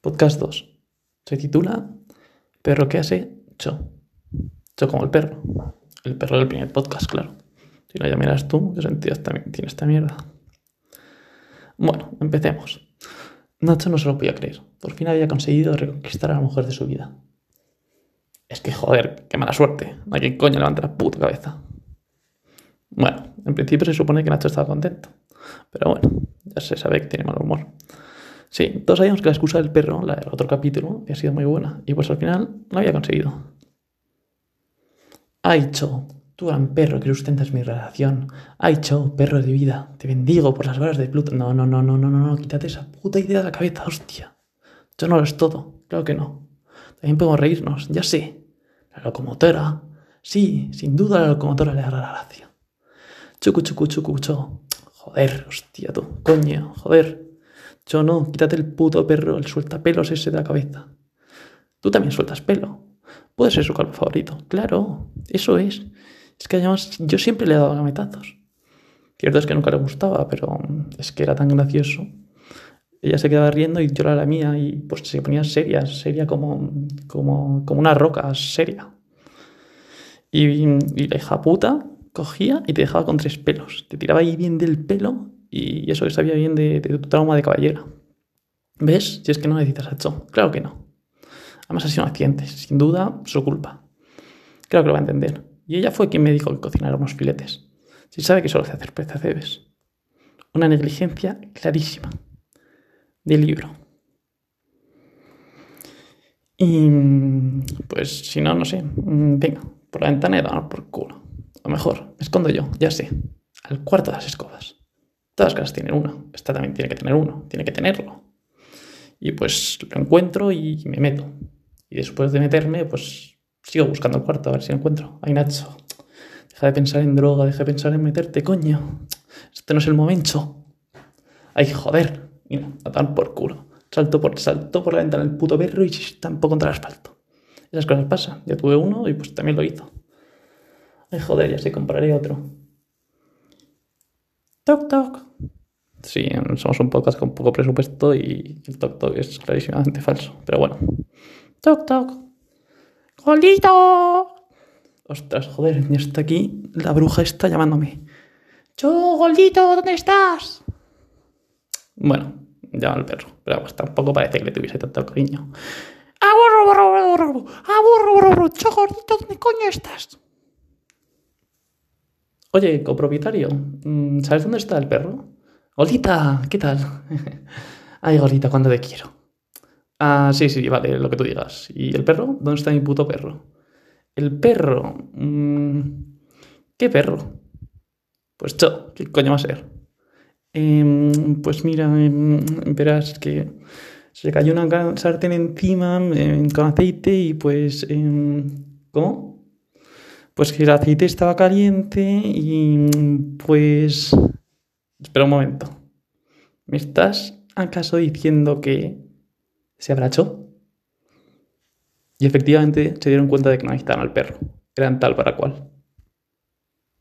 Podcast 2. Se titula Perro que hace Cho. Cho como el perro. El perro del primer podcast, claro. Si no, ya miras tú, qué sentido tiene esta mierda. Bueno, empecemos. Nacho no se lo podía creer. Por fin había conseguido reconquistar a la mujer de su vida. Es que, joder, qué mala suerte. ¿A quién coño levanta la puta cabeza? Bueno, en principio se supone que Nacho estaba contento. Pero bueno, ya se sabe que tiene mal humor. Sí, todos sabíamos que la excusa del perro, la del otro capítulo, había sido muy buena. Y pues al final lo había conseguido. Ay, Cho, tú gran perro que sustentas mi relación. Ay, Cho, perro de vida, te bendigo por las varas de Pluto. No, no, no, no, no, no, no, quítate esa puta idea de la cabeza, hostia. Yo no lo es todo, claro que no. También podemos reírnos, ya sé. La locomotora. Sí, sin duda la locomotora le hará la gracia. Chucu, chucu, chucu, cho. Joder, hostia, tú, coño, joder. Yo no, quítate el puto perro, el sueltapelos ese de la cabeza. Tú también sueltas pelo. Puede ser su calvo favorito. Claro, eso es. Es que además yo siempre le he dado gametazos. Cierto es que nunca le gustaba, pero es que era tan gracioso. Ella se quedaba riendo y yo la mía y pues se ponía seria, seria como, como, como una roca, seria. Y, y la hija puta cogía y te dejaba con tres pelos. Te tiraba ahí bien del pelo y eso que sabía bien de, tu trauma de caballera. ¿Ves? Si es que no necesitas a Cho. Claro que no. Además ha sido un accidente. Sin duda, su culpa. Claro que lo va a entender. Y ella fue quien me dijo que cocinara unos filetes. Si sabe que solo hace hacer percebes. Una negligencia clarísima. Del libro. Y pues si no, no sé. Venga, por la ventana por culo. O mejor, me escondo yo, ya sé. Al cuarto de las escobas. Todas las casas tienen uno. Esta también tiene que tener uno. Tiene que tenerlo. Y pues lo encuentro y me meto. Y después de meterme, pues sigo buscando el cuarto a ver si lo encuentro. Ay, Nacho. Deja de pensar en droga, deja de pensar en meterte, coño. Este no es el momento. Ay, joder. Mira, a dar por culo. Salto por, salto por la ventana el puto perro y tampoco contra el asfalto. Esas cosas pasan. Ya tuve uno y pues también lo hizo. Ay, joder, ya sé, compraré otro. Toc, toc. Sí, somos un podcast con poco presupuesto y el toc toc es clarísimamente falso. Pero bueno. Toc toc. ¡Golito! Ostras, joder, ya está aquí. La bruja está llamándome. ¡Yo, Golito, ¿dónde estás? Bueno, llama al perro. Pero vamos, tampoco parece que le tuviese tanto cariño. ¡Aburro, aburro, aburro! ¡Aburro, aburro! ¡Cho, Gordito, ¿dónde coño estás? Oye, copropietario, mm, ¿sabes dónde está el perro? Golita, ¿qué tal? Ay, Golita, cuando te quiero. Ah, sí, sí, vale, lo que tú digas. ¿Y el perro? ¿Dónde está mi puto perro? El perro. Mm, ¿Qué perro? Pues yo, ¿qué coño va a ser? Em, pues mira, em, verás que se cayó una sartén encima em, con aceite y pues... ¿Cómo? Pues que el aceite estaba caliente y pues... Espera un momento. ¿Me estás acaso diciendo que se abrachó? Y efectivamente se dieron cuenta de que no necesitaban al perro. Eran tal para cual.